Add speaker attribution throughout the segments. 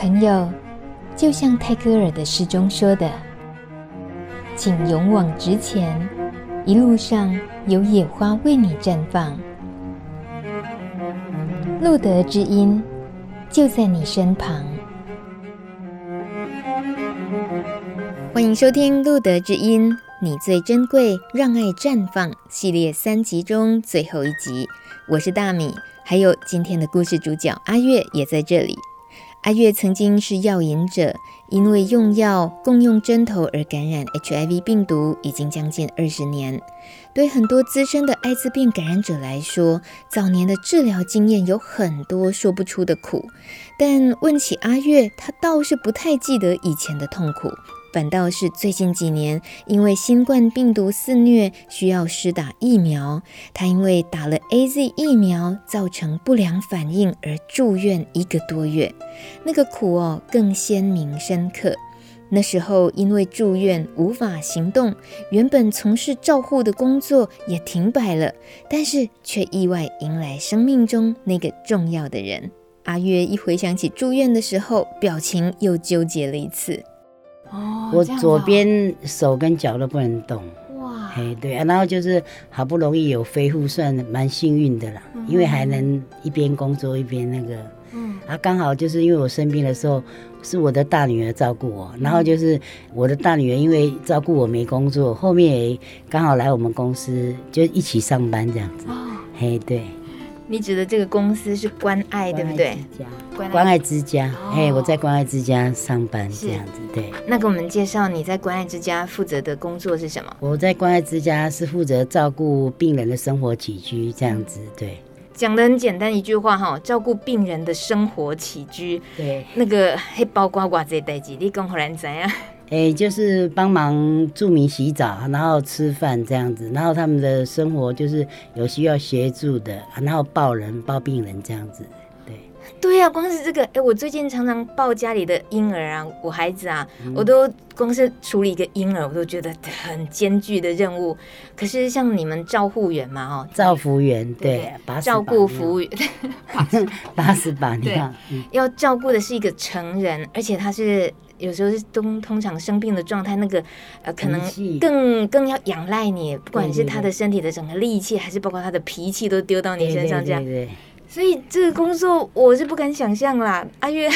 Speaker 1: 朋友，就像泰戈尔的诗中说的：“请勇往直前，一路上有野花为你绽放。”路德之音就在你身旁。欢迎收听《路德之音》，你最珍贵，让爱绽放系列三集中最后一集。我是大米，还有今天的故事主角阿月也在这里。阿月曾经是药瘾者，因为用药共用针头而感染 HIV 病毒，已经将近二十年。对很多资深的艾滋病感染者来说，早年的治疗经验有很多说不出的苦。但问起阿月，他倒是不太记得以前的痛苦。反倒是最近几年，因为新冠病毒肆虐，需要施打疫苗。他因为打了 AZ 疫苗，造成不良反应而住院一个多月，那个苦哦更鲜明深刻。那时候因为住院无法行动，原本从事照护的工作也停摆了，但是却意外迎来生命中那个重要的人。阿月一回想起住院的时候，表情又纠结了一次。
Speaker 2: 哦，我左边手跟脚都不能动。哇，哎，对啊，然后就是好不容易有恢复，算蛮幸运的啦，嗯、因为还能一边工作一边那个。嗯，啊，刚好就是因为我生病的时候，是我的大女儿照顾我，然后就是我的大女儿因为照顾我没工作，后面也刚好来我们公司就一起上班这样子。哦，嘿，对。
Speaker 1: 你指的这个公司是关爱，对不对？
Speaker 2: 关爱之家，嘿，哦，我在关爱之家上班这样子，对。
Speaker 1: 那给我们介绍你在关爱之家负责的工作是什么？
Speaker 2: 我在关爱之家是负责照顾病人的生活起居这样子，对。
Speaker 1: 讲的很简单一句话哈，照顾病人的生活起居，
Speaker 2: 对。
Speaker 1: 那个黑包瓜瓜这代志，你讲好难知啊。
Speaker 2: 哎、欸，就是帮忙住民洗澡，然后吃饭这样子，然后他们的生活就是有需要协助的，然后抱人抱病人这样子，对。
Speaker 1: 对呀、啊，光是这个，哎、欸，我最近常常抱家里的婴儿啊，我孩子啊，嗯、我都光是处理一个婴儿，我都觉得很艰巨的任务。可是像你们照护员嘛，哦，
Speaker 2: 照服员对，
Speaker 1: 照顾服务员，
Speaker 2: 八十八年，
Speaker 1: 对，嗯、要照顾的是一个成人，而且他是。有时候是通通常生病的状态，那个呃，可能更更要仰赖你，不管是他的身体的整个力气，还是包括他的脾气，都丢到你身上这样。对对对对。所以这个工作我是不敢想象啦，阿月。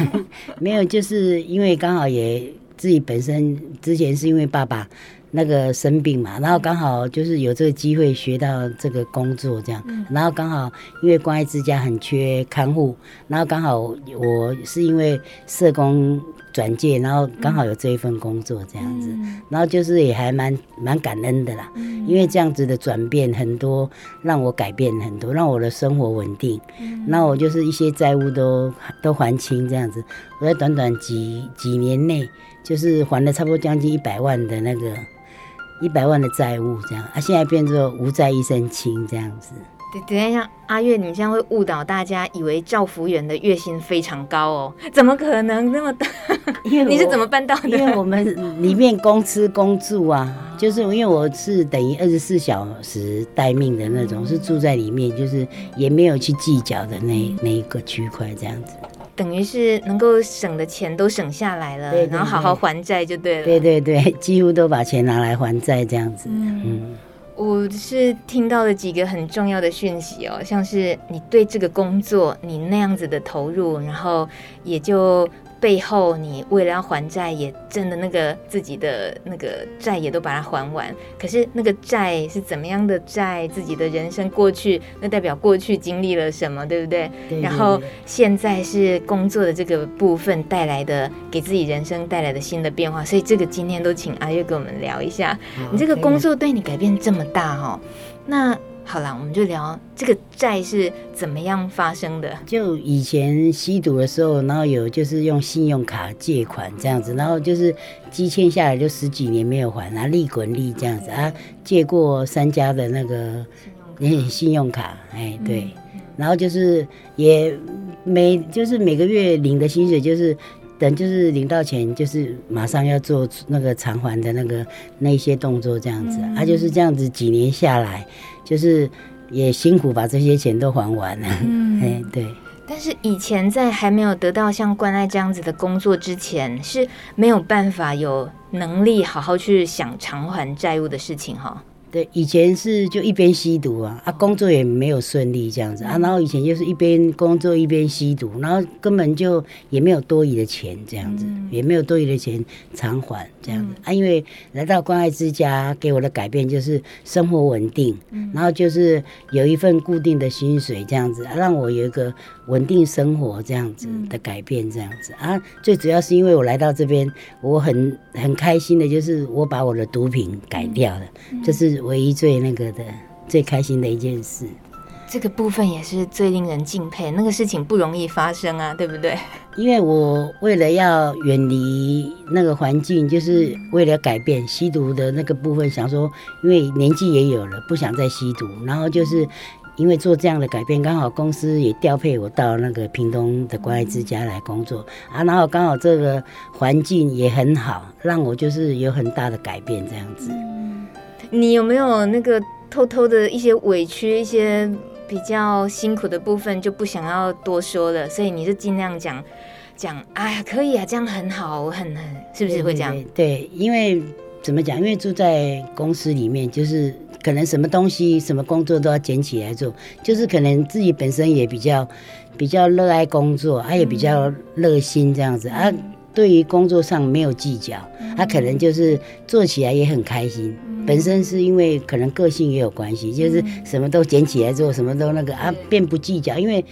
Speaker 2: 没有，就是因为刚好也自己本身之前是因为爸爸。那个生病嘛，然后刚好就是有这个机会学到这个工作这样，然后刚好因为关爱之家很缺看护，然后刚好我是因为社工转介，然后刚好有这一份工作这样子，然后就是也还蛮蛮感恩的啦，因为这样子的转变很多，让我改变很多，让我的生活稳定，那我就是一些债务都都还清这样子，我在短短几几年内就是还了差不多将近一百万的那个。一百万的债务这样啊，现在变作无债一身轻这样子。
Speaker 1: 对，等一下，阿月，你这样会误导大家，以为照服员的月薪非常高哦？怎么可能那么大？因为 你是怎么办到的？
Speaker 2: 因为我们里面公吃公住啊，就是因为我是等于二十四小时待命的那种，嗯、是住在里面，就是也没有去计较的那那一个区块这样子。
Speaker 1: 等于是能够省的钱都省下来了，对对对，然后好好还债就对了。
Speaker 2: 对对对，几乎都把钱拿来还债这样子。嗯，嗯，
Speaker 1: 我是听到了几个很重要的讯息哦，像是你对这个工作你那样子的投入，然后也就。背后，你为了要还债，也真的那个自己的那个债也都把它还完。可是那个债是怎么样的债？自己的人生过去，那代表过去经历了什么，对不对？对对对。然后现在是工作的这个部分带来的，给自己人生带来的新的变化。所以这个今天都请阿月跟我们聊一下，你这个工作对你改变这么大哦，那。好了，我们就聊这个债是怎么样发生的。
Speaker 2: 就以前吸毒的时候，然后有就是用信用卡借款这样子，然后就是积欠下来就十几年没有还，啊，利滚利这样子啊。借过三家的那个信用卡，哎，对，然后就是也每就是每个月领的薪水就是。等就是领到钱，就是马上要做那个偿还的那个那些动作，这样子，他、嗯啊、就是这样子几年下来，就是也辛苦把这些钱都还完了。嗯，哎，对。
Speaker 1: 但是以前在还没有得到像关爱这样子的工作之前，是没有办法有能力好好去想偿还债务的事情哈。
Speaker 2: 对，以前是就一边吸毒啊，啊，工作也没有顺利这样子啊，然后以前就是一边工作一边吸毒，然后根本就也没有多余的钱这样子，嗯、也没有多余的钱偿还这样子、嗯、啊。因为来到关爱之家，给我的改变就是生活稳定，嗯、然后就是有一份固定的薪水这样子，啊、让我有一个稳定生活这样子的改变这样子啊。最主要是因为我来到这边，我很很开心的就是我把我的毒品改掉了，嗯、是。唯一最那个的、最开心的一件事，
Speaker 1: 这个部分也是最令人敬佩。那个事情不容易发生啊，对不对？
Speaker 2: 因为我为了要远离那个环境，就是为了改变吸毒的那个部分，想说，因为年纪也有了，不想再吸毒。然后就是因为做这样的改变，刚好公司也调配我到那个屏东的关爱之家来工作啊，然后刚好这个环境也很好，让我就是有很大的改变，这样子。
Speaker 1: 你有没有那个偷偷的一些委屈，一些比较辛苦的部分就不想要多说了，所以你就尽量讲讲，哎呀，可以啊，这样很好，我很很，是不是会这样？
Speaker 2: 对，对，因为怎么讲？因为住在公司里面，就是可能什么东西、什么工作都要捡起来做，就是可能自己本身也比较比较热爱工作，他、啊、也比较热心这样子、嗯、啊。对于工作上没有计较，他、啊、可能就是做起来也很开心。本身是因为可能个性也有关系，就是什么都捡起来做，什么都那个啊，便不计较。因为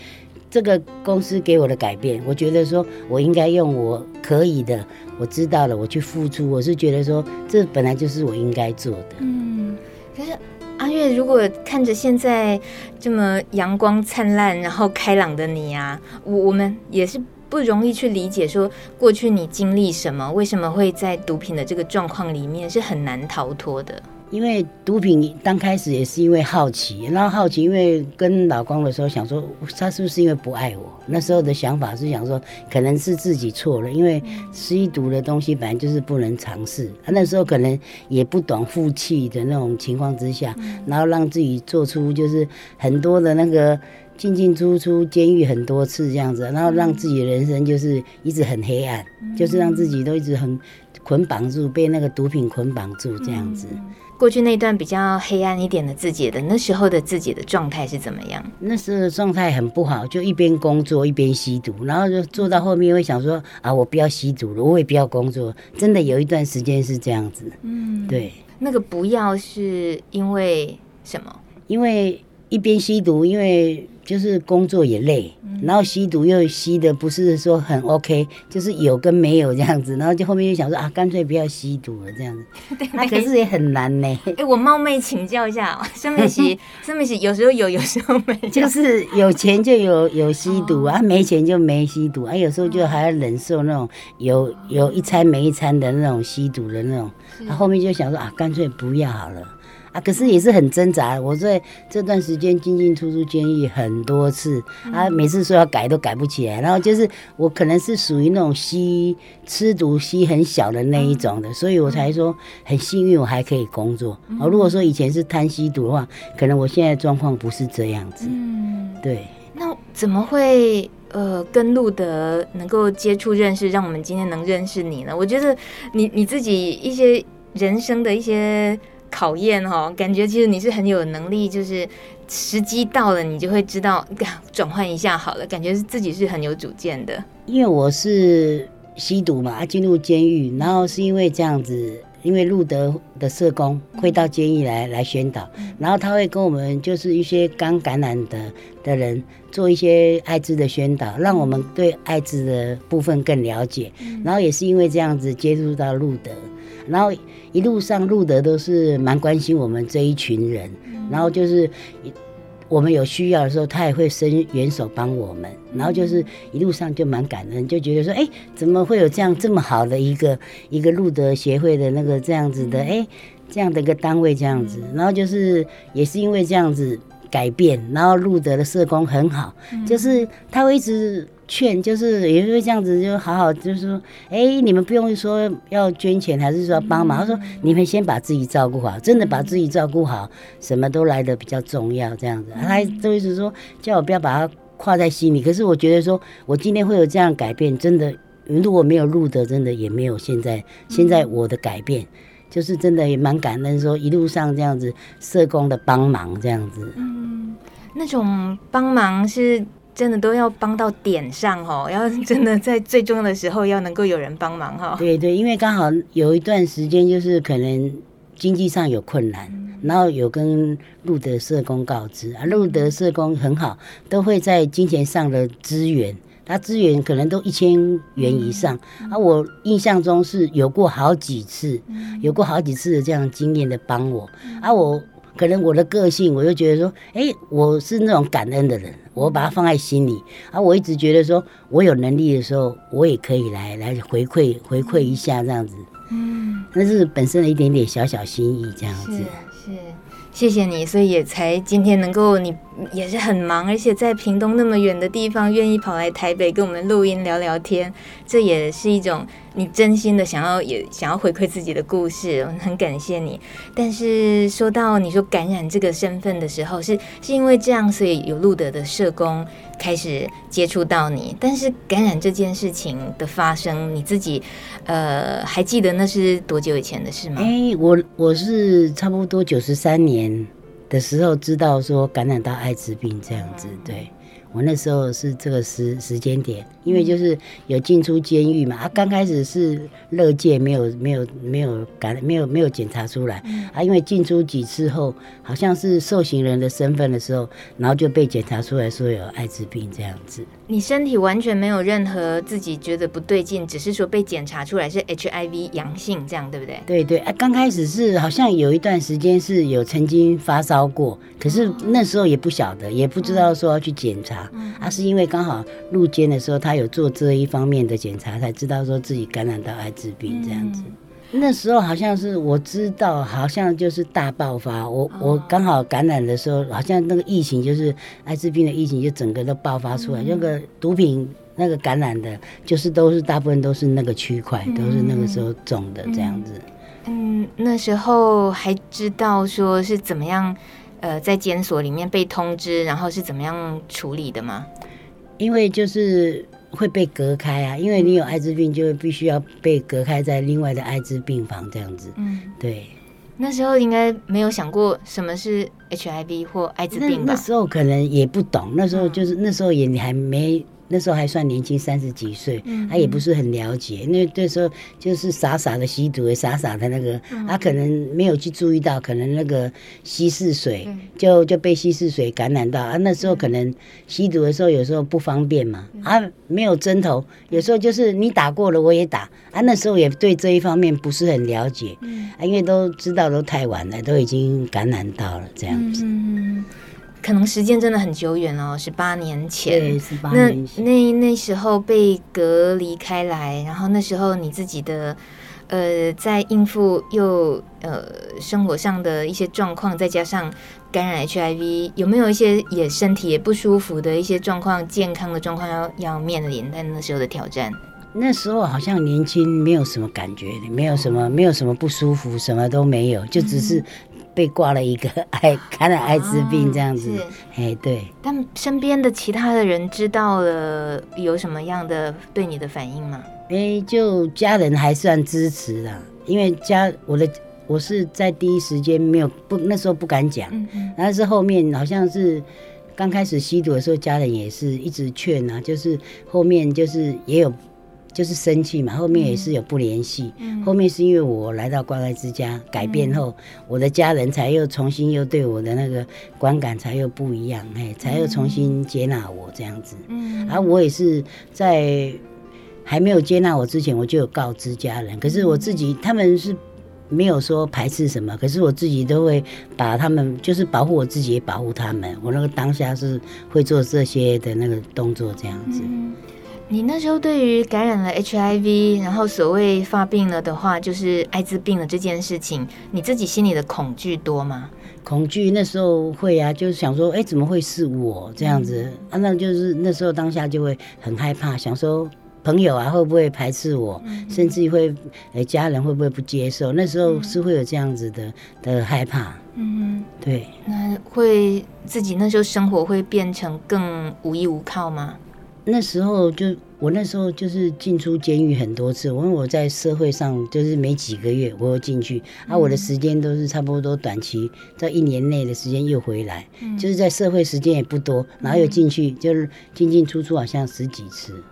Speaker 2: 这个公司给我的改变，我觉得说我应该用我可以的，我知道了，我去付出。我是觉得说这本来就是我应该做的。
Speaker 1: 嗯，可是阿月，如果看着现在这么阳光灿烂、然后开朗的你啊，我我们也是不容易去理解，说过去你经历什么，为什么会在毒品的这个状况里面是很难逃脱的。
Speaker 2: 因为毒品刚开始也是因为好奇，然后好奇，因为跟老公的时候想说他是不是因为不爱我？那时候的想法是想说可能是自己错了，因为吸毒的东西本来就是不能尝试。他那时候可能也不懂负气的那种情况之下，然后让自己做出就是很多的那个进进出出监狱很多次这样子，然后让自己的人生就是一直很黑暗，就是让自己都一直很捆绑住，被那个毒品捆绑住这样子。
Speaker 1: 过去那段比较黑暗一点的自己的那时候的自己的状态是怎么样？
Speaker 2: 那时候的状态很不好，就一边工作一边吸毒，然后就做到后面会想说啊，我不要吸毒了，我也不要工作。真的有一段时间是这样子。嗯，对。
Speaker 1: 那个不要是因为什么？
Speaker 2: 因为一边吸毒，因为。就是工作也累，然后吸毒又吸的不是说很 OK，就是有跟没有这样子，然后就后面就想说啊，干脆不要吸毒了这样子。那、啊、可是也很难呢。
Speaker 1: 哎、欸，我冒昧请教一下，上面写上面写有时候有，有时候没，
Speaker 2: 就是有钱就有有吸毒啊，没钱就没吸毒啊，有时候就还要忍受那种有有一餐没一餐的那种吸毒的那种，他、啊、后面就想说啊，干脆不要好了。啊，可是也是很挣扎。我在这段时间进进出出监狱很多次，啊，每次说要改都改不起来。然后就是我可能是属于那种吸吃毒吸很小的那一种的，所以我才说很幸运，我还可以工作。哦，如果说以前是贪吸毒的话，可能我现在状况不是这样子。嗯，对。
Speaker 1: 那怎么会呃跟路德能够接触认识，让我们今天能认识你呢？我觉得你你自己一些人生的一些。考验哈，感觉其实你是很有能力，就是时机到了，你就会知道转换一下好了，感觉自己是很有主见的。
Speaker 2: 因为我是吸毒嘛，进入监狱，然后是因为这样子，因为路德的社工会到监狱来来宣导，然后他会跟我们就是一些刚感染的的人做一些艾滋的宣导，让我们对艾滋的部分更了解，然后也是因为这样子接触到路德。然后一路上路德都是蛮关心我们这一群人，然后就是我们有需要的时候，他也会伸援手帮我们。然后就是一路上就蛮感恩，就觉得说，哎，怎么会有这样这么好的一个一个路德协会的那个这样子的，哎，这样的一个单位这样子。然后就是也是因为这样子改变，然后路德的社工很好，就是他会一直。劝就是也会这样子，就好好就是说，哎、你们不用说要捐钱，还是说帮忙。他说，你们先把自己照顾好，真的把自己照顾好，什么都来得比较重要。这样子，他都一直说叫我不要把它挂在心里。可是我觉得说，我今天会有这样改变，真的，如果没有路德，真的也没有现在现在我的改变，就是真的也蛮感恩，说一路上这样子社工的帮忙这样子。
Speaker 1: 嗯，那种帮忙是。真的都要帮到点上哦，要真的在最重要的时候要能够有人帮忙哈。
Speaker 2: 对对，因为刚好有一段时间就是可能经济上有困难，嗯、然后有跟路德社工告知啊，路德社工很好，都会在金钱上的资源，他资源可能都一千元以上、嗯、啊。我印象中是有过好几次，嗯、有过好几次的这样经验的帮我、嗯、啊，我。可能我的个性，我就觉得说，哎、欸，我是那种感恩的人，我把它放在心里。啊，我一直觉得说，我有能力的时候，我也可以来来回馈回馈一下这样子。嗯，那是本身的一点点小小心意这样子。
Speaker 1: 是。是谢谢你，所以也才今天能够，你也是很忙，而且在屏东那么远的地方，愿意跑来台北跟我们录音聊聊天，这也是一种你真心的想要，也想要回馈自己的故事，很感谢你。但是说到你说感染这个身份的时候，是是因为这样，所以有路德的社工开始接触到你。但是感染这件事情的发生，你自己呃还记得那是多久以前的事吗？
Speaker 2: 哎、欸，我我是差不多九十三年的时候知道说感染到艾滋病这样子，对。我那时候是这个时时间点，因为就是有进出监狱嘛，啊，刚开始是乐界，没有没有没有感没有没有检查出来，啊，因为进出几次后，好像是受刑人的身份的时候，然后就被检查出来说有艾滋病这样子。
Speaker 1: 你身体完全没有任何自己觉得不对劲，只是说被检查出来是 HIV 阳性这样，对不对？
Speaker 2: 对对，啊，刚开始是好像有一段时间是有曾经发烧过，可是那时候也不晓得，也不知道说要去检查。啊，是因为刚好入监的时候，他有做这一方面的检查，才知道说自己感染到艾滋病这样子。嗯、那时候好像是我知道，好像就是大爆发。我我刚好感染的时候，好像那个疫情就是艾滋病的疫情，就整个都爆发出来。嗯、那个毒品那个感染的，就是都是大部分都是那个区块，嗯、都是那个时候种的这样子。
Speaker 1: 嗯，那时候还知道说是怎么样。呃，在监所里面被通知，然后是怎么样处理的吗？
Speaker 2: 因为就是会被隔开啊，因为你有艾滋病，就必须要被隔开在另外的艾滋病房这样子。嗯，对。
Speaker 1: 那时候应该没有想过什么是 HIV 或艾滋病吧？
Speaker 2: 那，那时候可能也不懂，那时候就是、嗯、那时候也还没。那时候还算年轻，三十几岁，他、也不是很了解。因为那时候就是傻傻的吸毒，傻傻的那个，他、可能没有去注意到，可能那个稀释水就就被稀释水感染到啊。那时候可能吸毒的时候，有时候不方便嘛，啊，没有针头，有时候就是你打过了，我也打啊。那时候也对这一方面不是很了解，啊，因为都知道都太晚了，都已经感染到了这样子。嗯
Speaker 1: 可能时间真的很久远哦，十八年前。
Speaker 2: 对，十八年前。
Speaker 1: 那那那时候被隔离开来，然后那时候你自己的呃，在应付又呃生活上的一些状况，再加上感染 HIV，有没有一些也身体也不舒服的一些状况、健康的状况要要面临？但那时候的挑战。
Speaker 2: 那时候好像年轻，没有什么感觉，没有什么，没有什么不舒服，什么都没有，就只是。被挂了一个艾感染艾滋病这样子，哎、哦，对。
Speaker 1: 但身边的其他的人知道了有什么样的对你的反应吗？
Speaker 2: 哎，就家人还算支持的，因为家我的我是在第一时间没有不那时候不敢讲，嗯嗯，然后是后面好像是刚开始吸毒的时候，家人也是一直劝啊，就是后面就是也有。就是生气嘛，后面也是有不联系。嗯、后面是因为我来到关爱之家改变后，嗯、我的家人才又重新又对我的那个观感才又不一样，哎，才又重新接纳我这样子。嗯，而我也是在还没有接纳我之前，我就有告知家人。可是我自己他们是没有说排斥什么，可是我自己都会把他们就是保护我自己，也保护他们。我那个当下是会做这些的那个动作这样子。嗯
Speaker 1: 你那时候对于感染了 HIV，然后所谓发病了的话，就是艾滋病了这件事情，你自己心里的恐惧多吗？
Speaker 2: 恐惧那时候会啊，就是想说，哎，怎么会是我这样子？嗯、啊，那就是那时候当下就会很害怕，想说朋友啊会不会排斥我，嗯、甚至会呃家人会不会不接受？那时候是会有这样子的、嗯、的害怕。嗯，对。
Speaker 1: 那会自己那时候生活会变成更无依无靠吗？
Speaker 2: 那时候就我那时候就是进出监狱很多次，因为我在社会上就是没几个月我又进去，嗯、啊，我的时间都是差不多短期，在一年内的时间又回来，嗯、就是在社会时间也不多，然后又进去，嗯、就是进进出出好像十几次。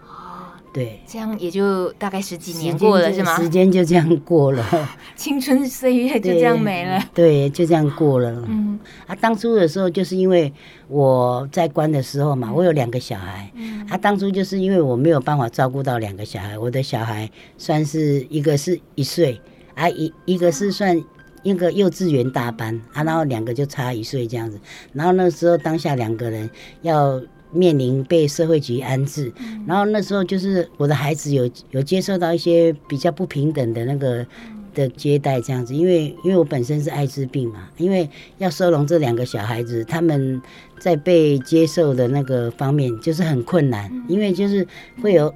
Speaker 2: 对，
Speaker 1: 这样也就大概十几年过了，是吗？
Speaker 2: 时间就这样过了，
Speaker 1: 青春岁月就这样没了。
Speaker 2: 对，对，就这样过了。嗯，啊，当初的时候就是因为我在关的时候嘛，我有两个小孩。嗯，啊，当初就是因为我没有办法照顾到两个小孩，我的小孩算是一个是一岁，啊，一一个是算一个幼稚园大班，啊，然后两个就差一岁这样子。然后那时候当下两个人要。面临被社会局安置，然后那时候就是我的孩子有有接受到一些比较不平等的那个的接待这样子，因为因为我本身是艾滋病嘛，因为要收容这两个小孩子，他们在被接受的那个方面就是很困难，因为就是会有。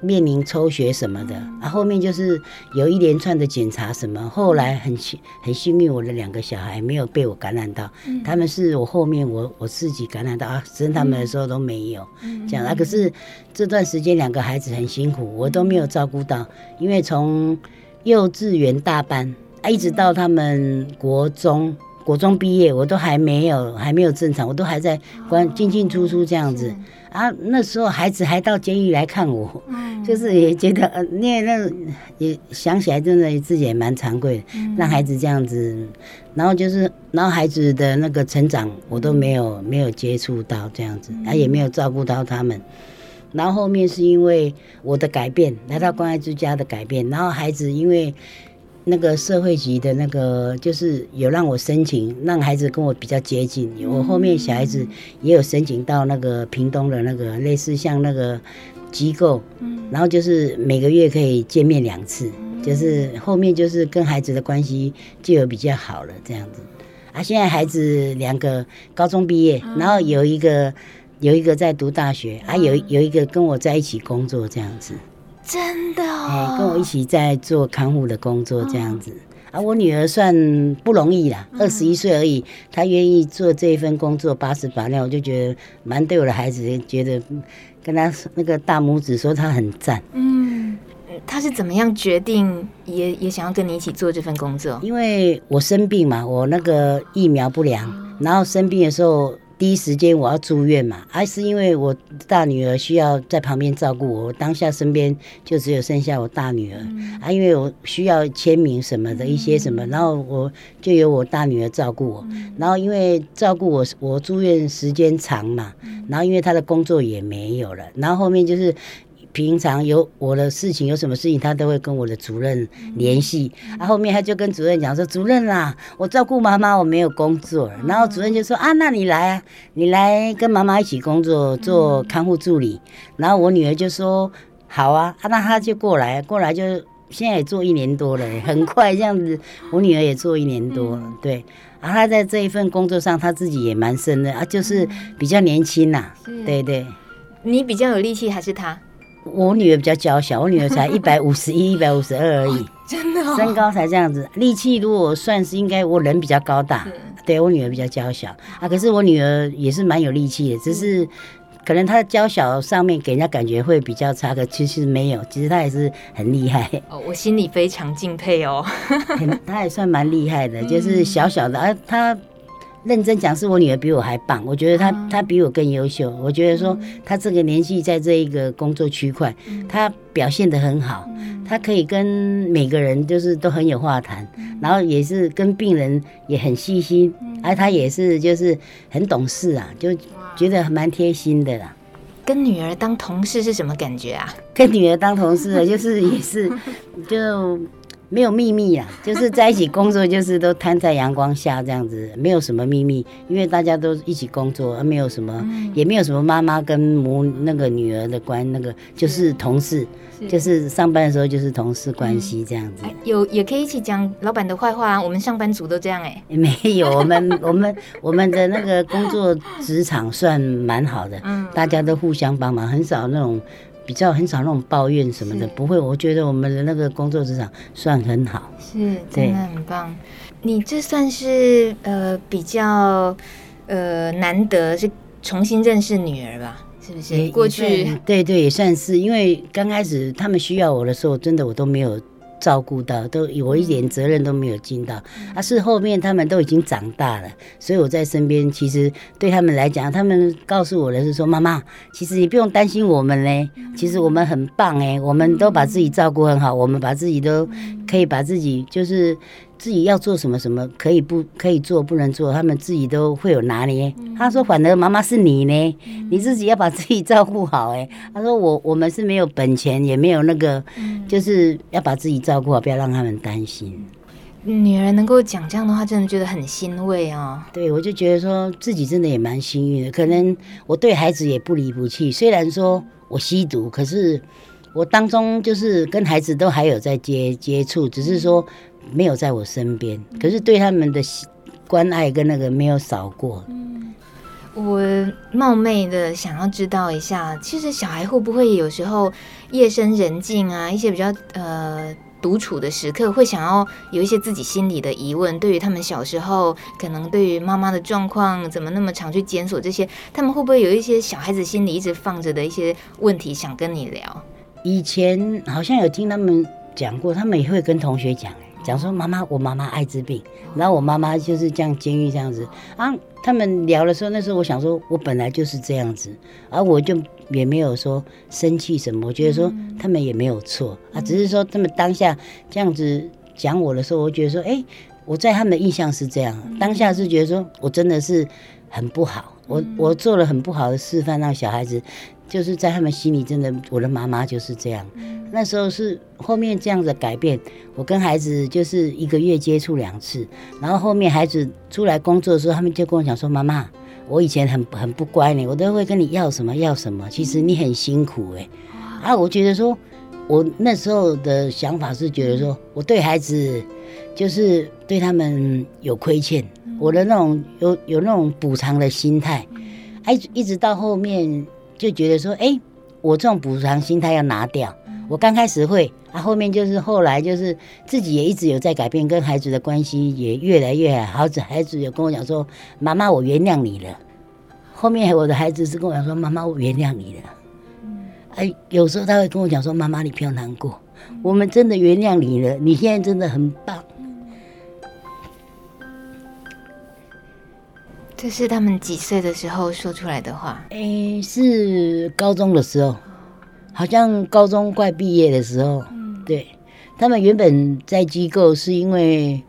Speaker 2: 面临抽血什么的，啊，后面就是有一连串的检查什么，后来很幸很幸运，我的两个小孩没有被我感染到，嗯、他们是我后面我我自己感染到啊，生他们的时候都没有，嗯、这样啊，可是这段时间两个孩子很辛苦，我都没有照顾到，因为从幼稚园大班啊，一直到他们国中国中毕业，我都还没有还没有正常，我都还在关进进出出这样子。啊，那时候孩子还到监狱来看我，嗯、就是也觉得呃，那那也想起来，真的自己也蛮惭愧的，嗯、让孩子这样子，然后就是，然后孩子的那个成长，我都没有、嗯、没有接触到这样子，啊，也没有照顾到他们，然后后面是因为我的改变，来到关爱之家的改变，然后孩子因为。那个社会局的那个，就是有让我申请，让孩子跟我比较接近。我后面小孩子也有申请到那个屏东的那个类似像那个机构，然后就是每个月可以见面两次，就是后面就是跟孩子的关系就有比较好了这样子。啊，现在孩子两个高中毕业，然后有一个有一个在读大学，啊有有一个跟我在一起工作这样子。
Speaker 1: 真的、哦，
Speaker 2: 哎，跟我一起在做看护的工作，这样子、哦、啊。我女儿算不容易啦，二十一岁而已，她愿意做这一份工作，八十八尿，我就觉得蛮对我的孩子，觉得跟她那个大拇指说她很赞。
Speaker 1: 嗯，她是怎么样决定也也想要跟你一起做这份工作？
Speaker 2: 因为我生病嘛，我那个疫苗不良，然后生病的时候。第一时间我要住院嘛，还是因为我大女儿需要在旁边照顾我，我当下身边就只有剩下我大女儿，嗯、啊，因为我需要签名什么的一些什么，然后我就由我大女儿照顾我，然后因为照顾我，我住院时间长嘛，然后因为她的工作也没有了，然后后面就是。平常有我的事情，有什么事情，他都会跟我的主任联系。啊，后面他就跟主任讲说：“主任啦，我照顾妈妈，我没有工作。”然后主任就说：“啊，那你来啊，你来跟妈妈一起工作，做看护助理。”然后我女儿就说：“好啊。”啊，那他就过来，过来就现在也做一年多了，很快这样子。我女儿也做一年多了，对。啊，他在这一份工作上，他自己也蛮深的啊，就是比较年轻呐。对对。
Speaker 1: 你比较有力气还是他？
Speaker 2: 我女儿比较娇小，我女儿才 一百五十一、一百五十二而已，
Speaker 1: 真的，
Speaker 2: 身高才这样子。力气如果算是应该，我人比较高大，对，我女儿比较娇小啊。可是我女儿也是蛮有力气的，只是可能她的娇小上面给人家感觉会比较差，可其实没有，其实她也是很厉害。
Speaker 1: 哦，我心里非常敬佩哦，
Speaker 2: 她也算蛮厉害的，就是小小的，啊，她。认真讲，是我女儿比我还棒。我觉得她她比我更优秀。我觉得说她这个年纪在这一个工作区块，她表现得很好。她可以跟每个人就是都很有话谈，然后也是跟病人也很细心，而她也是就是很懂事啊，就觉得蛮贴心的啦。
Speaker 1: 跟女儿当同事是什么感觉啊？
Speaker 2: 跟女儿当同事就是也是 就。没有秘密啊，就是在一起工作，就是都摊在阳光下这样子，没有什么秘密，因为大家都一起工作，而没有什么，也没有什么妈妈跟母那个女儿的关，那个就是同事，就是上班的时候就是同事关系这样子。
Speaker 1: 有也可以一起讲老板的坏话啊，我们上班族都这样哎。
Speaker 2: 没有，我们我们我们的那个工作职场算蛮好的，大家都互相帮忙，很少那种。比较很少那种抱怨什么的，不会。我觉得我们的那个工作职场算很好，
Speaker 1: 是真的很棒。你这算是呃比较呃难得是重新认识女儿吧？是不是？过去
Speaker 2: 对对也算是，因为刚开始他们需要我的时候，真的我都没有。照顾到都有一点责任都没有尽到，啊，是后面他们都已经长大了，所以我在身边，其实对他们来讲，他们告诉我的是说，妈妈，其实你不用担心我们嘞，其实我们很棒哎，我们都把自己照顾很好，我们把自己都可以把自己就是。自己要做什么什么可以不可以做不能做，他们自己都会有拿捏。他说：“反而妈妈是你呢，你自己要把自己照顾好。”哎，他说：“我我们是没有本钱，也没有那个，就是要把自己照顾好，不要让他们担心。”
Speaker 1: 女儿能够讲这样的话，真的觉得很欣慰哦。
Speaker 2: 对，我就觉得说自己真的也蛮幸运的。可能我对孩子也不离不弃，虽然说我吸毒，可是我当中就是跟孩子都还有在接接触，只是说。没有在我身边，可是对他们的关爱跟那个没有少过。
Speaker 1: 嗯，我冒昧的想要知道一下，其实小孩会不会有时候夜深人静啊，一些比较呃独处的时刻，会想要有一些自己心里的疑问？对于他们小时候可能对于妈妈的状况，怎么那么常去检索这些，他们会不会有一些小孩子心里一直放着的一些问题想跟你聊？
Speaker 2: 以前好像有听他们讲过，他们也会跟同学讲。讲说妈妈，我妈妈艾滋病，然后我妈妈就是这样监狱这样子啊。他们聊的时候，那时候我想说，我本来就是这样子，而我就也没有说生气什么。我觉得说他们也没有错啊，只是说他们当下这样子讲我的时候，我觉得说，哎，我在他们的印象是这样，当下是觉得说我真的是很不好，我我做了很不好的示范，让小孩子就是在他们心里真的，我的妈妈就是这样。那时候是后面这样的改变，我跟孩子就是一个月接触两次，然后后面孩子出来工作的时候，他们就跟我讲说：“妈妈，我以前很很不乖呢，我都会跟你要什么要什么，其实你很辛苦哎。”啊，我觉得说，我那时候的想法是觉得说，我对孩子就是对他们有亏欠，我的那种有有那种补偿的心态，哎，一直到后面就觉得说，哎，我这种补偿心态要拿掉。我刚开始会，啊，后面就是后来就是自己也一直有在改变，跟孩子的关系也越来越好。孩子孩子有跟我讲说：“妈妈，我原谅你了。”后面我的孩子是跟我讲说：“妈妈，我原谅你了。”哎，有时候他会跟我讲说：“妈妈，你不要难过，我们真的原谅你了，你现在真的很棒。”
Speaker 1: 这是他们几岁的时候说出来的话？
Speaker 2: 诶，是高中的时候。好像高中快毕业的时候，嗯、对，他们原本在机构是因为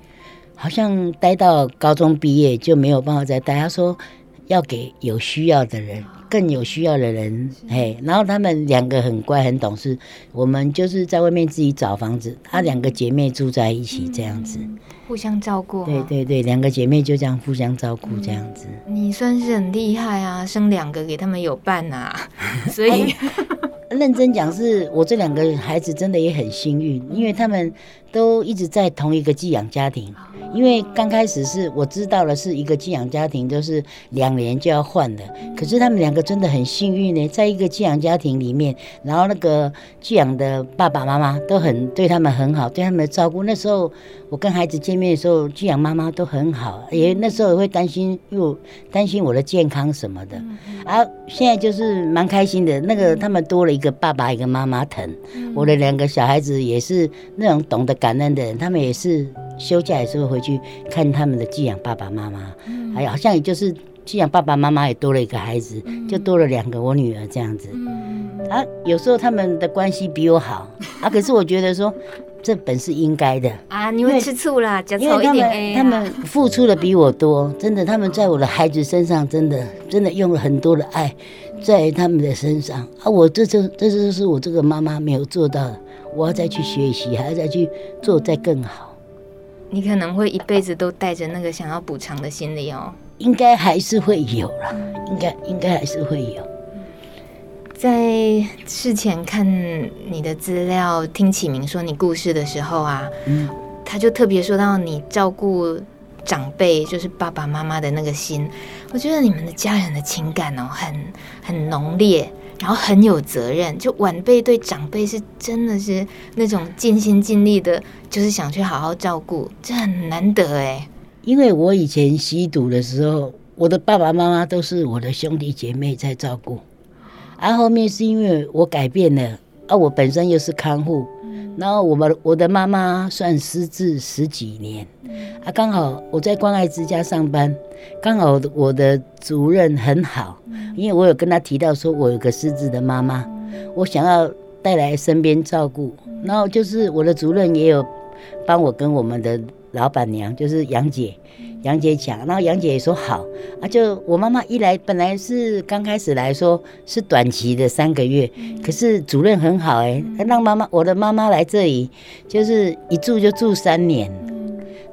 Speaker 2: 好像待到高中毕业就没有办法再待。他说要给有需要的人，更有需要的人，嘿。然后他们两个很乖很懂事，我们就是在外面自己找房子，他两个姐妹住在一起这样子，
Speaker 1: 互相照顾。
Speaker 2: 对对对，两个姐妹就这样互相照顾这样子。
Speaker 1: 你算是很厉害啊，生两个给他们有伴啊，所以。
Speaker 2: 认真讲，是我这两个孩子真的也很幸运，因为他们都一直在同一个寄养家庭。因为刚开始是我知道了是一个寄养家庭，都是两年就要换的。可是他们两个真的很幸运呢，在一个寄养家庭里面，然后那个寄养的爸爸妈妈都很对他们很好，对他们的照顾。那时候我跟孩子见面的时候，寄养妈妈都很好，也那时候也会担心，又担心我的健康什么的。啊，现在就是蛮开心的，那个他们多了一个爸爸，一个妈妈疼。我的两个小孩子也是那种懂得感恩的人，他们也是。休假的时候回去看他们的寄养爸爸妈妈，嗯、还有好像也就是寄养爸爸妈妈也多了一个孩子，嗯、就多了两个我女儿这样子。嗯、啊，有时候他们的关系比我好 啊，可是我觉得说这本是应该的
Speaker 1: 啊，你会吃醋啦，因
Speaker 2: 为他们他们付出的比我多，真的，他们在我的孩子身上真的真的用了很多的爱在他们的身上啊，我这就这就是我这个妈妈没有做到的，我要再去学习，还要再去做再更好。
Speaker 1: 你可能会一辈子都带着那个想要补偿的心理哦，
Speaker 2: 应该还是会有啦，应该应该还是会有。
Speaker 1: 在事前看你的资料，听启明说你故事的时候啊，嗯，他就特别说到你照顾长辈，就是爸爸妈妈的那个心，我觉得你们的家人的情感哦，很很浓烈。然后很有责任，就晚辈对长辈是真的是那种尽心尽力的，就是想去好好照顾，这很难得哎。
Speaker 2: 因为我以前吸毒的时候，我的爸爸妈妈都是我的兄弟姐妹在照顾，而、啊、后面是因为我改变了，啊，我本身又是看护。然后我们我的妈妈算失智十几年，啊，刚好我在关爱之家上班，刚好我的主任很好，因为我有跟他提到说，我有个失智的妈妈，我想要带来身边照顾，然后就是我的主任也有帮我跟我们的老板娘，就是杨姐。杨姐讲，然后杨姐也说好啊。就我妈妈一来，本来是刚开始来说是短期的三个月，可是主任很好哎，让妈妈我的妈妈来这里，就是一住就住三年，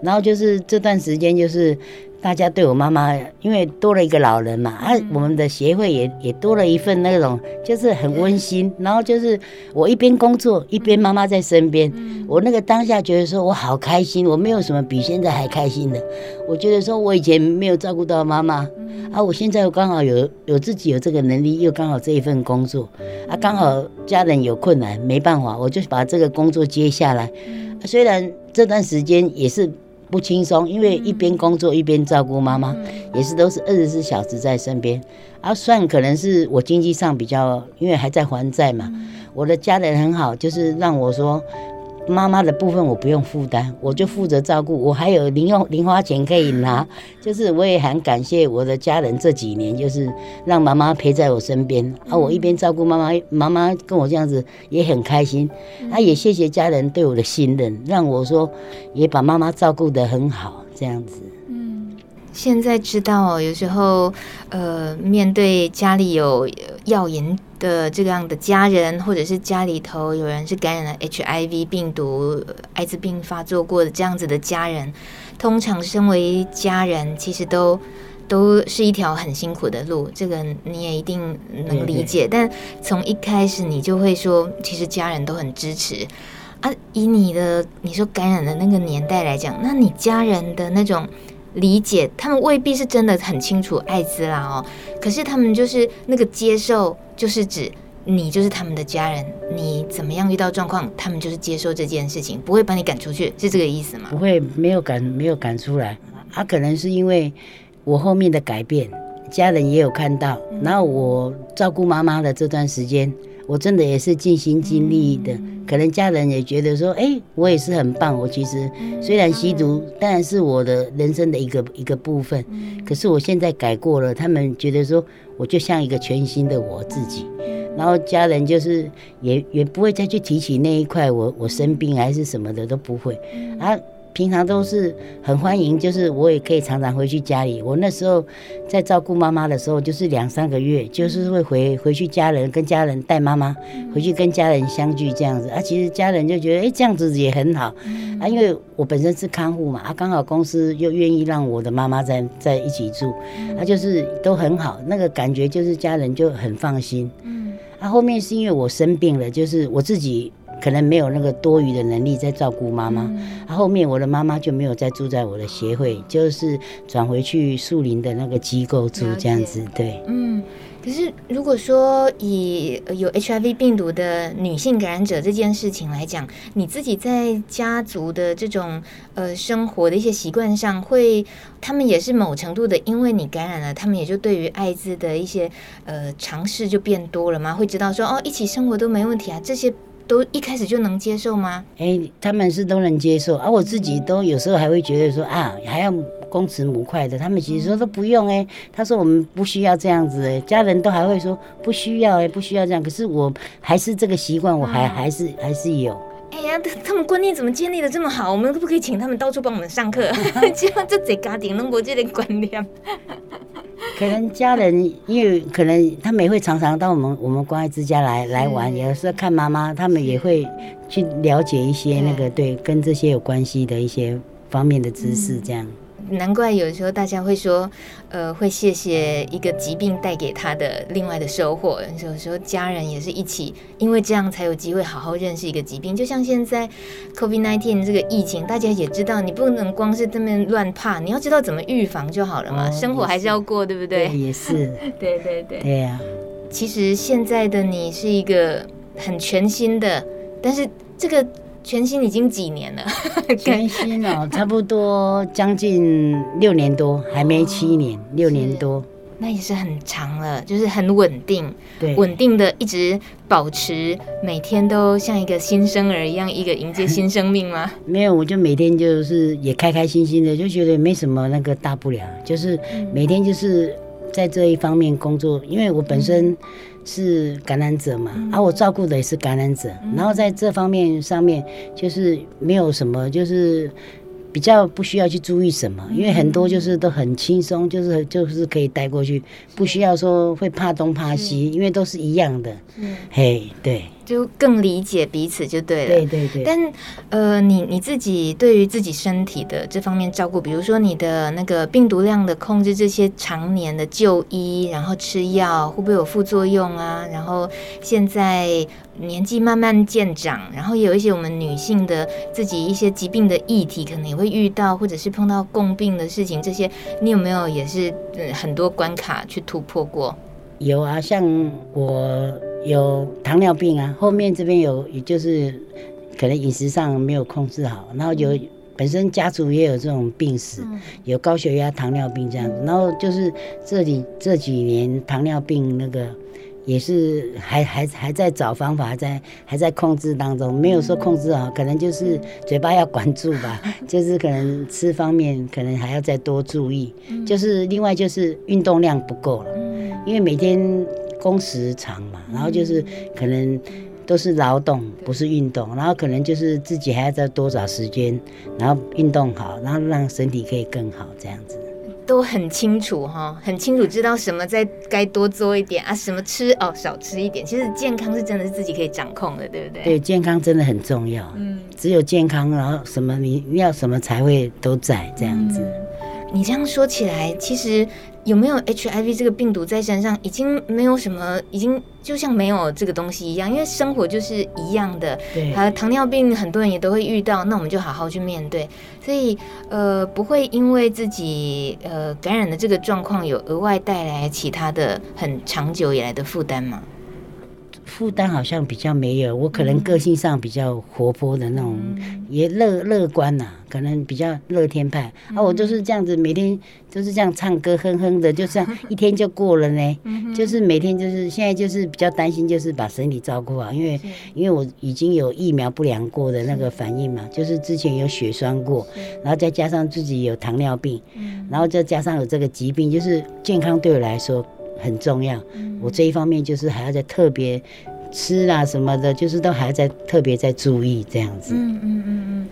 Speaker 2: 然后就是这段时间就是。大家对我妈妈，因为多了一个老人嘛，啊，我们的协会也也多了一份那种，就是很温馨。然后就是我一边工作，一边妈妈在身边，我那个当下觉得说我好开心，我没有什么比现在还开心的。我觉得说我以前没有照顾到妈妈，啊，我现在又刚好有有自己有这个能力，又刚好这一份工作，啊，刚好家人有困难，没办法，我就把这个工作接下来。虽然这段时间也是。不轻松，因为一边工作一边照顾妈妈，也是都是二十四小时在身边。啊，算可能是我经济上比较，因为还在还债嘛。我的家人很好，就是让我说。妈妈的部分我不用负担，我就负责照顾，我还有零用零花钱可以拿，就是我也很感谢我的家人这几年，就是让妈妈陪在我身边，啊，我一边照顾妈妈，妈妈跟我这样子也很开心，啊，也谢谢家人对我的信任，让我说也把妈妈照顾得很好，这样子。
Speaker 1: 现在知道哦，有时候，呃，面对家里有药瘾的这样的家人，或者是家里头有人是感染了 HIV 病毒、艾滋病发作过的这样子的家人，通常身为家人，其实都都是一条很辛苦的路，这个你也一定能理解。但从一开始你就会说，其实家人都很支持啊。以你的你说感染的那个年代来讲，那你家人的那种。理解，他们未必是真的很清楚艾滋啦哦，可是他们就是那个接受，就是指你就是他们的家人，你怎么样遇到状况，他们就是接受这件事情，不会把你赶出去，是这个意思吗？
Speaker 2: 不会，没有赶，没有赶出来，他、啊、可能是因为我后面的改变，家人也有看到，然后我照顾妈妈的这段时间。我真的也是尽心尽力的，可能家人也觉得说，哎，我也是很棒。我其实虽然吸毒，当然是我的人生的一个一个部分，可是我现在改过了，他们觉得说，我就像一个全新的我自己。然后家人就是也也不会再去提起那一块，我我生病还是什么的都不会啊。平常都是很欢迎，就是我也可以常常回去家里。我那时候在照顾妈妈的时候，就是两三个月，就是会回回去家人跟家人带妈妈回去跟家人相聚这样子啊。其实家人就觉得哎、欸、这样子也很好啊，因为我本身是看护嘛啊，刚好公司又愿意让我的妈妈在在一起住，啊就是都很好，那个感觉就是家人就很放心。嗯，啊后面是因为我生病了，就是我自己。可能没有那个多余的能力在照顾妈妈，后面我的妈妈就没有再住在我的协会，就是转回去树林的那个机构住这样子。对，
Speaker 1: 嗯。可是如果说以有 HIV 病毒的女性感染者这件事情来讲，你自己在家族的这种呃生活的一些习惯上，会他们也是某程度的，因为你感染了，他们也就对于艾滋的一些呃尝试就变多了吗？会知道说哦，一起生活都没问题啊，这些。都一开始就能接受吗？
Speaker 2: 哎、欸，他们是都能接受，而、啊、我自己都有时候还会觉得说啊，还要公尺母块的，他们其实说都不用哎、欸，他说我们不需要这样子家人都还会说不需要哎、欸，不需要这样，可是我还是这个习惯，我还还是还是有。
Speaker 1: 哎呀，他们观念怎么建立的这么好？我们可不可以请他们到处帮我们上课？这样这这家庭能够这点观念。
Speaker 2: 可能家人，因为可能他们也会常常到我们我们关爱之家来来玩，有时候看妈妈，他们也会去了解一些那个对跟这些有关系的一些方面的知识，这样。
Speaker 1: 难怪有时候大家会说，呃，会谢谢一个疾病带给他的另外的收获。有时候家人也是一起，因为这样才有机会好好认识一个疾病。就像现在 COVID-19 这个疫情，大家也知道，你不能光是这么乱怕，你要知道怎么预防就好了嘛。哦、生活还是要过，对不对？
Speaker 2: 对，也是。
Speaker 1: 对对对。
Speaker 2: 对呀、啊。
Speaker 1: 其实现在的你是一个很全新的，但是这个全新已经几年了？
Speaker 2: 全新哦，差不多将近六年多，还没七年，哦、六年多。
Speaker 1: 那也是很长了，就是很稳定，
Speaker 2: 对，
Speaker 1: 稳定的一直保持，每天都像一个新生儿一样，一个迎接新生命吗？
Speaker 2: 没有，我就每天就是也开开心心的，就觉得没什么那个大不了，就是每天就是在这一方面工作，因为我本身是感染者嘛，啊、我照顾的也是感染者，然后在这方面上面就是没有什么，就是。比较不需要去注意什么，因为很多就是都很轻松，就是就是可以带过去，不需要说会怕东怕西，因为都是一样的。嗯，嘿，对。
Speaker 1: 就更理解彼此就对了。
Speaker 2: 对对对。
Speaker 1: 但呃，你你自己对于自己身体的这方面照顾，比如说你的那个病毒量的控制，这些常年的就医，然后吃药，会不会有副作用啊？然后现在年纪慢慢渐长，然后也有一些我们女性的自己一些疾病的议题，可能也会遇到，或者是碰到共病的事情，这些你有没有也是很多关卡去突破过？
Speaker 2: 有啊，像我有糖尿病啊，后面这边有，也就是可能饮食上没有控制好，然后有本身家族也有这种病史，有高血压、糖尿病这样子，然后就是这里这几年糖尿病那个。也是还还还在找方法，还在还在控制当中，没有说控制好，可能就是嘴巴要管住吧，就是可能吃方面可能还要再多注意，就是另外就是运动量不够了，因为每天工时长嘛，然后就是可能都是劳动，不是运动，然后可能就是自己还要再多找时间，然后运动好，然后让身体可以更好这样子。
Speaker 1: 都很清楚哈，很清楚知道什么在该多做一点啊，什么吃哦少吃一点。其实健康是真的是自己可以掌控的，对不对？
Speaker 2: 对，健康真的很重要。嗯，只有健康，然后什么你要什么才会都在这样子。
Speaker 1: 嗯，你这样说起来，其实。有没有 HIV 这个病毒在身上，已经没有什么，已经就像没有这个东西一样，因为生活就是一样的。
Speaker 2: 对。
Speaker 1: 还有糖尿病，很多人也都会遇到，那我们就好好去面对。所以，呃，不会因为自己呃感染的这个状况，有额外带来其他的很长久以来的负担吗？
Speaker 2: 负担好像比较没有，我可能个性上比较活泼的那种，嗯、也乐乐观呐、啊，可能比较乐天派。嗯、啊，我就是这样子，每天就是这样唱歌哼哼的，就这样一天就过了呢。嗯、就是每天就是现在就是比较担心，就是把身体照顾好，因为因为我已经有疫苗不良过的那个反应嘛，就是之前有血栓过，然后再加上自己有糖尿病，然后再加上有这个疾病，就是健康对我来说。很重要，我这一方面就是还要再特别吃啊什么的，就是都还要再特别再注意这样子。
Speaker 1: 嗯嗯嗯嗯，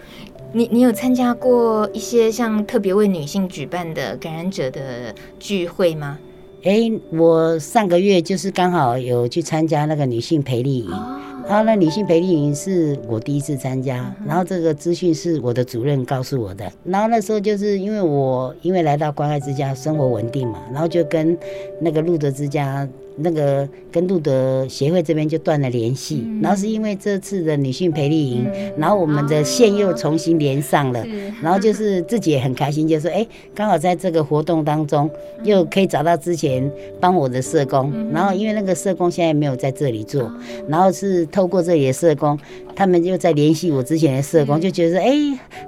Speaker 1: 你你有参加过一些像特别为女性举办的感染者的聚会吗？
Speaker 2: 哎、欸，我上个月就是刚好有去参加那个女性培力营。哦然后呢，女性培力营是我第一次参加，然后这个资讯是我的主任告诉我的。然后那时候就是因为我因为来到关爱之家，生活稳定嘛，然后就跟那个路德之家。那个跟路德协会这边就断了联系，嗯、然后是因为这次的女性培力营，嗯、然后我们的线又重新连上了，哦、然后就是自己也很开心，就说哎，刚好在这个活动当中又可以找到之前帮我的社工，嗯、然后因为那个社工现在没有在这里做，嗯、然后是透过这里的社工，他们又在联系我之前的社工，嗯、就觉得哎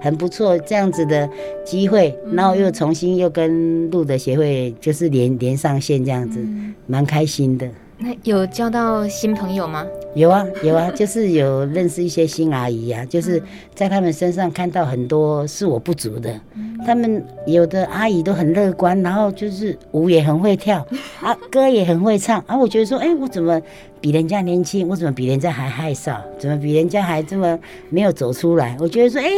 Speaker 2: 很不错这样子的机会，然后又重新又跟路德协会就是连连上线这样子，嗯、蛮开心。新的，
Speaker 1: 那有交到新朋友吗？
Speaker 2: 有啊，有啊，就是有认识一些新阿姨啊，就是在他们身上看到很多是我不足的。他们有的阿姨都很乐观，然后就是舞也很会跳 啊，歌也很会唱啊。我觉得说，哎，我怎么比人家年轻？我怎么比人家还害臊？怎么比人家还这么没有走出来？我觉得说，哎，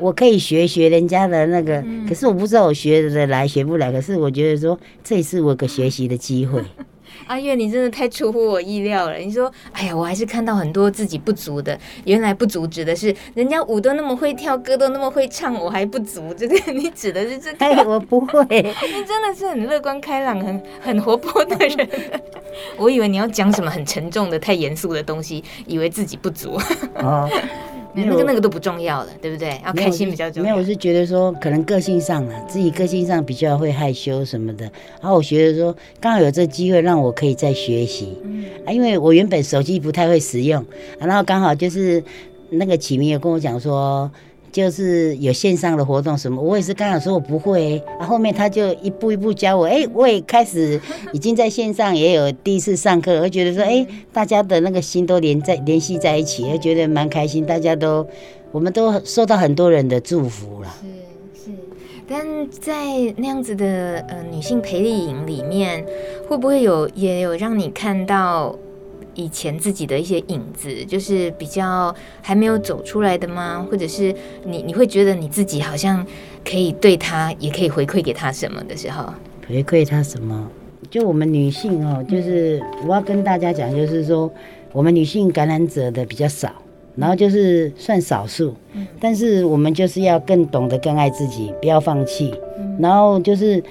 Speaker 2: 我可以学学人家的那个，可是我不知道我学得来学不来。可是我觉得说，这也是我个学习的机会。
Speaker 1: 阿月，你真的太出乎我意料了。你说，哎呀，我还是看到很多自己不足的。原来不足指的是人家舞都那么会跳，歌都那么会唱，我还不足。这个你指的是这个？
Speaker 2: 哎，我不会。
Speaker 1: 你真的是很乐观开朗、很很活泼的人。我以为你要讲什么很沉重的、太严肃的东西，以为自己不足。哦那个那个都不重要了，对不对？要开心比较重要。
Speaker 2: 没有，我是觉得说，可能个性上啊，自己个性上比较会害羞什么的。然后我觉得说，刚好有这机会让我可以再学习。嗯啊，因为我原本手机不太会使用，啊，然后刚好就是那个启明也跟我讲说。就是有线上的活动什么，我也是刚好说我不会，啊，后面他就一步一步教我，哎，我也开始已经在线上也有第一次上课，我觉得说，哎，大家的那个心都连在联系在一起，而觉得蛮开心，大家都，我们都受到很多人的祝福了。
Speaker 1: 是是，但在那样子的呃女性培力营里面，会不会有也有让你看到？以前自己的一些影子，就是比较还没有走出来的吗？或者是你你会觉得你自己好像可以对他，也可以回馈给他什么的时候？
Speaker 2: 回馈他什么？就我们女性哦，就是我要跟大家讲，就是说我们女性感染者的比较少，然后就是算少数，但是我们就是要更懂得更爱自己，不要放弃，然后就是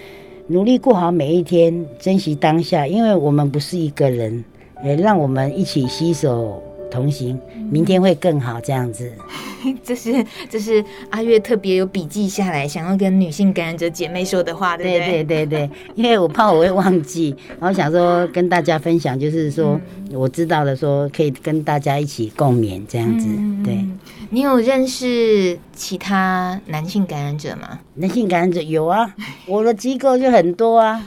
Speaker 2: 努力过好每一天，珍惜当下，因为我们不是一个人。哎，让我们一起携手同行，明天会更好。这样子，
Speaker 1: 这是这是阿月特别有笔记下来，想要跟女性感染者姐妹说的话，对不对？
Speaker 2: 对对对对，因为我怕我会忘记，然后想说跟大家分享，就是说我知道的，说可以跟大家一起共勉这样子，对。
Speaker 1: 你有认识其他男性感染者吗？
Speaker 2: 男性感染者有啊，我的机构就很多啊。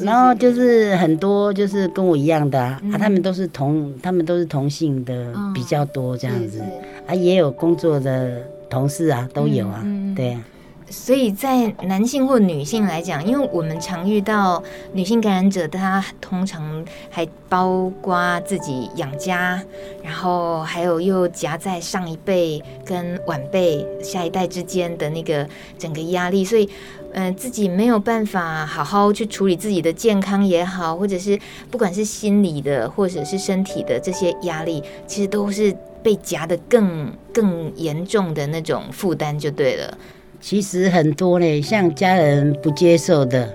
Speaker 2: 然后就是很多就是跟我一样的啊，嗯、啊他们都是同，他们都是同性的比较多这样子。啊，也有工作的同事啊，都有啊，嗯、对啊。
Speaker 1: 所以在男性或女性来讲，因为我们常遇到女性感染者，她通常还包括自己养家，然后还有又夹在上一辈跟晚辈下一代之间的那个整个压力，所以，嗯、自己没有办法好好去处理自己的健康也好，或者是不管是心理的或者是身体的这些压力，其实都是被夹得更更严重的那种负担，就对了。
Speaker 2: 其实很多呢，像家人不接受的，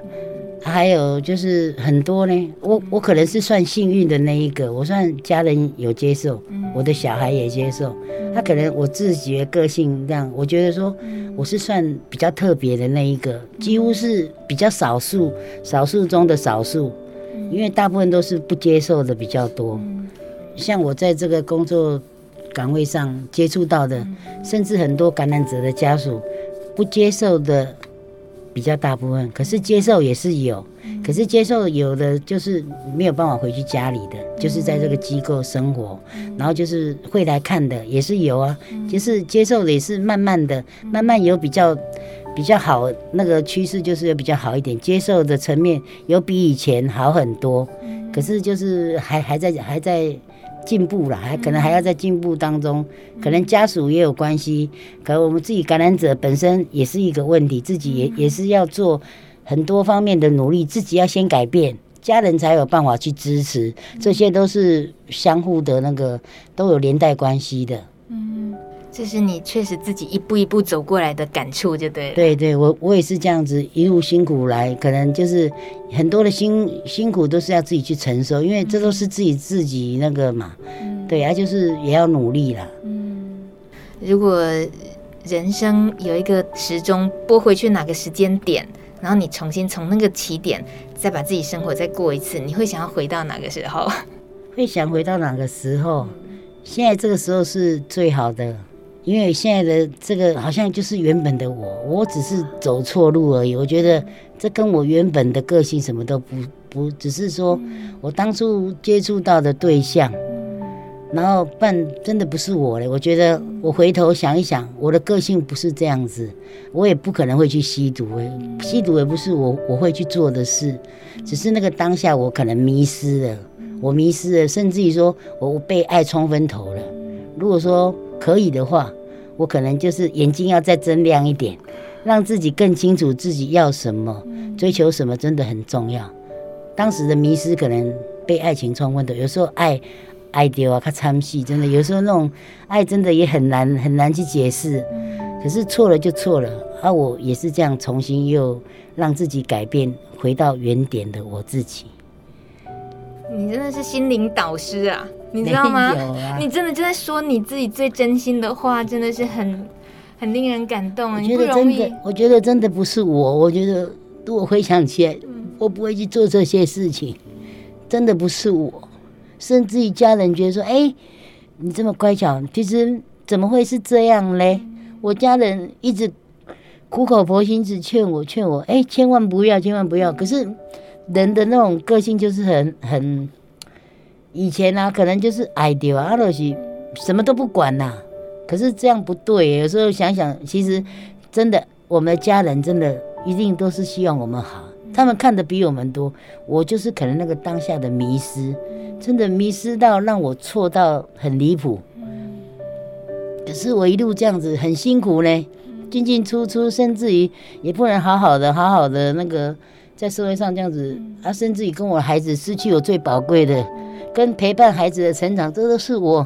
Speaker 2: 还有就是很多呢。我我可能是算幸运的那一个，我算家人有接受，我的小孩也接受。他可能我自己的个性这样，我觉得说我是算比较特别的那一个，几乎是比较少数，少数中的少数，因为大部分都是不接受的比较多。像我在这个工作岗位上接触到的，甚至很多感染者的家属。不接受的比较大部分，可是接受也是有，可是接受有的就是没有办法回去家里的，就是在这个机构生活，然后就是会来看的也是有啊，就是接受的也是慢慢的，慢慢有比较比较好，那个趋势就是有比较好一点，接受的层面有比以前好很多，可是就是还还在还在。进步了，还可能还要在进步当中，可能家属也有关系，可能我们自己感染者本身也是一个问题，自己也也是要做很多方面的努力，自己要先改变，家人才有办法去支持，这些都是相互的那个都有连带关系的。
Speaker 1: 这是你确实自己一步一步走过来的感触，就对了。
Speaker 2: 对对，我我也是这样子一路辛苦来，可能就是很多的辛辛苦都是要自己去承受，因为这都是自己自己那个嘛。嗯、对啊，就是也要努力啦。
Speaker 1: 嗯，如果人生有一个时钟拨回去哪个时间点，然后你重新从那个起点再把自己生活再过一次，你会想要回到哪个时候？
Speaker 2: 会想回到哪个时候？现在这个时候是最好的。因为现在的这个好像就是原本的我，我只是走错路而已。我觉得这跟我原本的个性什么都不不，只是说我当初接触到的对象，然后办真的不是我嘞。我觉得我回头想一想，我的个性不是这样子，我也不可能会去吸毒，吸毒也不是我我会去做的事，只是那个当下我可能迷失了，我迷失了，甚至于说我被爱冲昏头了。如果说可以的话，我可能就是眼睛要再睁亮一点，让自己更清楚自己要什么，追求什么真的很重要。当时的迷失可能被爱情冲昏的，有时候爱爱丢啊，他参戏真的有时候那种爱真的也很难很难去解释。可是错了就错了，而、啊、我也是这样重新又让自己改变，回到原点的我自己。
Speaker 1: 你真的是心灵导师啊！你知道吗？
Speaker 2: 啊、
Speaker 1: 你真的就在说你自己最真心的话，真的是很很令人感动啊！
Speaker 2: 我觉得真的，我觉得真的不是我，我觉得我回想起来，嗯、我不会去做这些事情，真的不是我，甚至于家人觉得说：“哎、欸，你这么乖巧，其实怎么会是这样嘞？”嗯、我家人一直苦口婆心，只劝我劝我：“哎、欸，千万不要，千万不要。嗯”可是人的那种个性就是很很。以前呢、啊，可能就是爱掉啊，都是什么都不管呐、可是这样不对，有时候想想，其实真的，我们的家人真的一定都是希望我们好。他们看得比我们多。我就是可能那个当下的迷失，真的迷失到让我错到很离谱。可是我一路这样子很辛苦呢，进进出出，甚至于也不能好好的、好好的那个在社会上这样子啊，甚至于跟我孩子失去我最宝贵的。跟陪伴孩子的成长，这都是我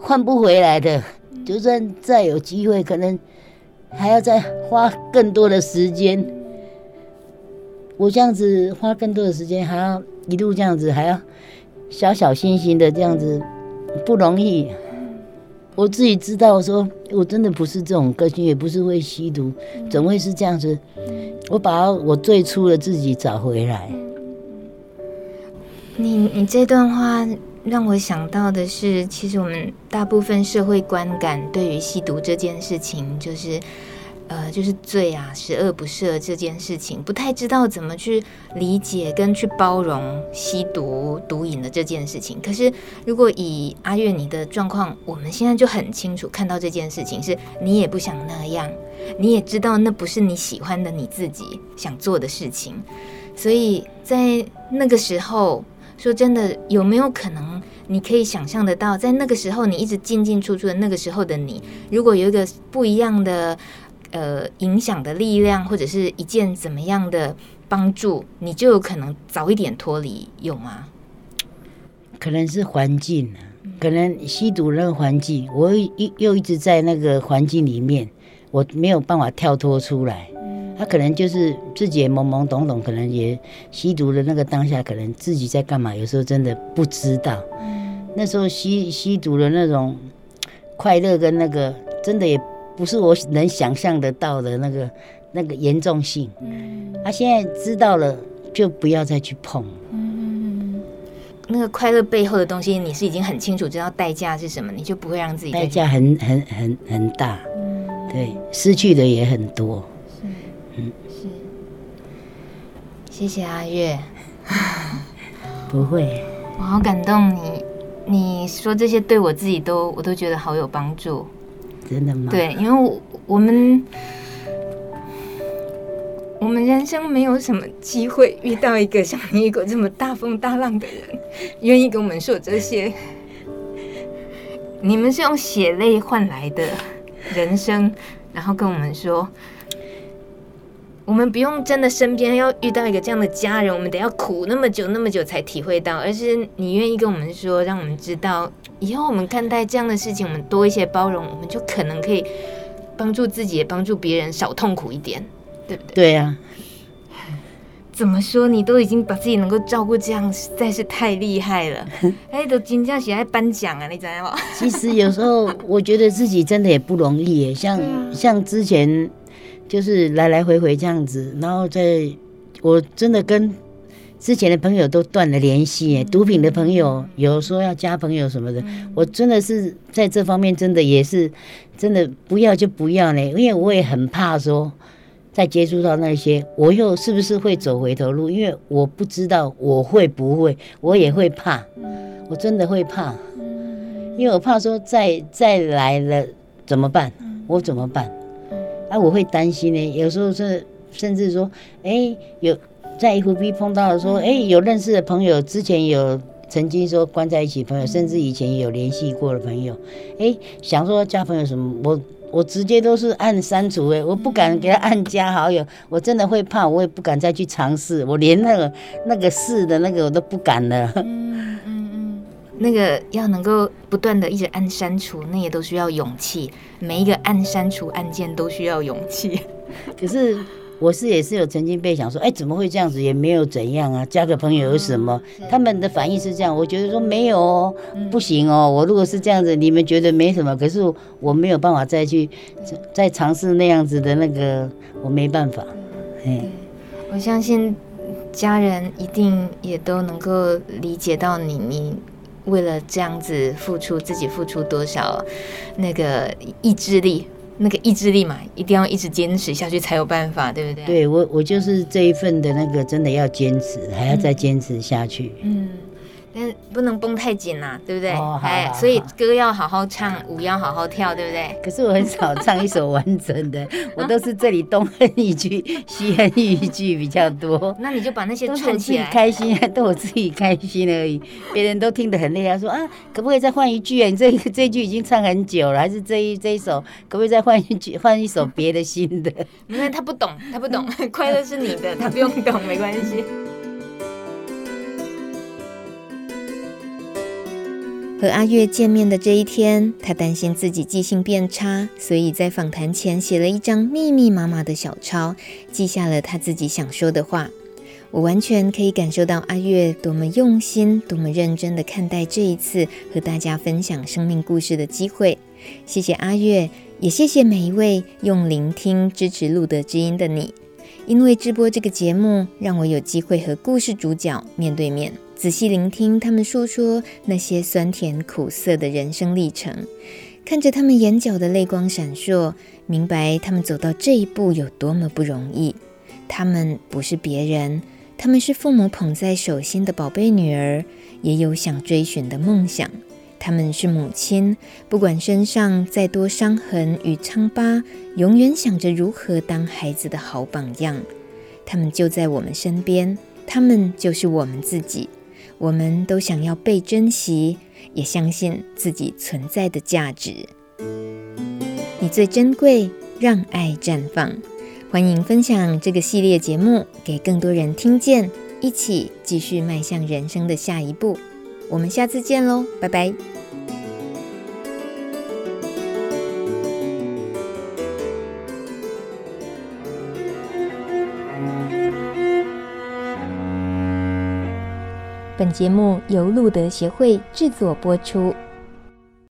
Speaker 2: 换不回来的。就算再有机会，可能还要再花更多的时间。我这样子花更多的时间，还要一路这样子，还要小小心心的这样子，不容易。我自己知道，说我真的不是这种个性，也不是会吸毒，怎么会是这样子？我把我最初的自己找回来。
Speaker 1: 你你这段话让我想到的是，其实我们大部分社会观感对于吸毒这件事情，就是，呃，就是罪啊，十恶不赦这件事情，不太知道怎么去理解跟去包容吸毒毒瘾的这件事情。可是，如果以阿月你的状况，我们现在就很清楚看到这件事情，是你也不想那样，你也知道那不是你喜欢的你自己想做的事情，所以在那个时候。说真的，有没有可能你可以想象得到，在那个时候你一直进进出出的那个时候的你，如果有一个不一样的呃影响的力量，或者是一件怎么样的帮助，你就有可能早一点脱离，有吗？
Speaker 2: 可能是环境，可能吸毒那个环境，我一又一直在那个环境里面，我没有办法跳脱出来。他可能就是自己也懵懵懂懂，可能也吸毒的那个当下，可能自己在干嘛，有时候真的不知道。嗯，那时候吸吸毒的那种快乐跟那个，真的也不是我能想象得到的那个那个严重性。嗯，他现在知道了，就不要再去碰。
Speaker 1: 嗯，那个快乐背后的东西，你是已经很清楚知道代价是什么，你就不会让自己
Speaker 2: 代价很很很很大。嗯，对，失去的也很多。
Speaker 1: 嗯，是谢谢阿月，
Speaker 2: 不会，
Speaker 1: 我好感动你。你说这些对我自己都，我都觉得好有帮助。
Speaker 2: 真的吗？
Speaker 1: 对，因为我，我们我们人生没有什么机会遇到一个像你一个这么大风大浪的人，愿意跟我们说这些。你们是用血泪换来的人生，然后跟我们说。我们不用真的身边要遇到一个这样的家人，我们得要苦那么久那么久才体会到，而是你愿意跟我们说，让我们知道以后我们看待这样的事情，我们多一些包容，我们就可能可以帮助自己，也帮助别人少痛苦一点，对不对？
Speaker 2: 对呀、
Speaker 1: 啊。怎么说？你都已经把自己能够照顾这样，实在是太厉害了。哎，都金匠写在颁奖啊，你知道吗？
Speaker 2: 其实有时候我觉得自己真的也不容易耶，像、啊、像之前。就是来来回回这样子，然后在，我真的跟之前的朋友都断了联系。毒品的朋友有说要加朋友什么的，我真的是在这方面真的也是真的不要就不要呢，因为我也很怕说再接触到那些，我又是不是会走回头路？因为我不知道我会不会，我也会怕，我真的会怕，因为我怕说再再来了怎么办？我怎么办？啊，我会担心呢。有时候是甚至说，哎、有在 FB 碰到说，哎、有认识的朋友，之前有曾经说关在一起朋友，甚至以前有联系过的朋友，哎、想说加朋友什么，我我直接都是按删除，哎，我不敢给他按加好友，我真的会怕，我也不敢再去尝试，我连那个那个试的那个我都不敢了。
Speaker 1: 那个要能够不断的一直按删除，那也都需要勇气。每一个按删除按键都需要勇气。
Speaker 2: 可是我是也是有曾经被想说，哎，怎么会这样子？也没有怎样啊，交个朋友有什么？嗯、他们的反应是这样，我觉得说没有哦，嗯、不行哦。我如果是这样子，你们觉得没什么，可是我没有办法再去再尝试那样子的那个，我没办法。
Speaker 1: 哎，我相信家人一定也都能够理解到你，你为了这样子付出，自己付出多少那个意志力。那个意志力嘛，一定要一直坚持下去才有办法，对不对？
Speaker 2: 对，我我就是这一份的那个，真的要坚持，还要再坚持下去。嗯。
Speaker 1: 不能绷太紧啊，对不对？哦、哎，所以歌要好好唱，舞要好好跳，对不对？
Speaker 2: 可是我很少唱一首完整的，我都是这里东哼一句，西哼一句比较多。
Speaker 1: 那你就把那些串起来，
Speaker 2: 开心，都我自己开心而已。别人都听得很厉害，说啊，可不可以再换一句啊？你这 这句已经唱很久了，还是这一这一首，可不可以再换一句，换一首别的新的？
Speaker 1: 因为他不懂，他不懂，快乐是你的，他不用懂，没关系。和阿月见面的这一天，他担心自己记性变差，所以在访谈前写了一张密密麻麻的小抄，记下了他自己想说的话。我完全可以感受到阿月多么用心、多么认真地看待这一次和大家分享生命故事的机会。谢谢阿月，也谢谢每一位用聆听支持路德知音的你。因为直播这个节目，让我有机会和故事主角面对面。仔细聆听他们诉说那些酸甜苦涩的人生历程，看着他们眼角的泪光闪烁，明白他们走到这一步有多么不容易。他们不是别人，他们是父母捧在手心的宝贝女儿，也有想追寻的梦想。他们是母亲，不管身上再多伤痕与疮疤，永远想着如何当孩子的好榜样。他们就在我们身边，他们就是我们自己。我们都想要被珍惜，也相信自己存在的价值。你最珍贵，让爱绽放。欢迎分享这个系列节目给更多人听见，一起继续迈向人生的下一步。我们下次见喽，拜拜。本节目由路德协会制作播出。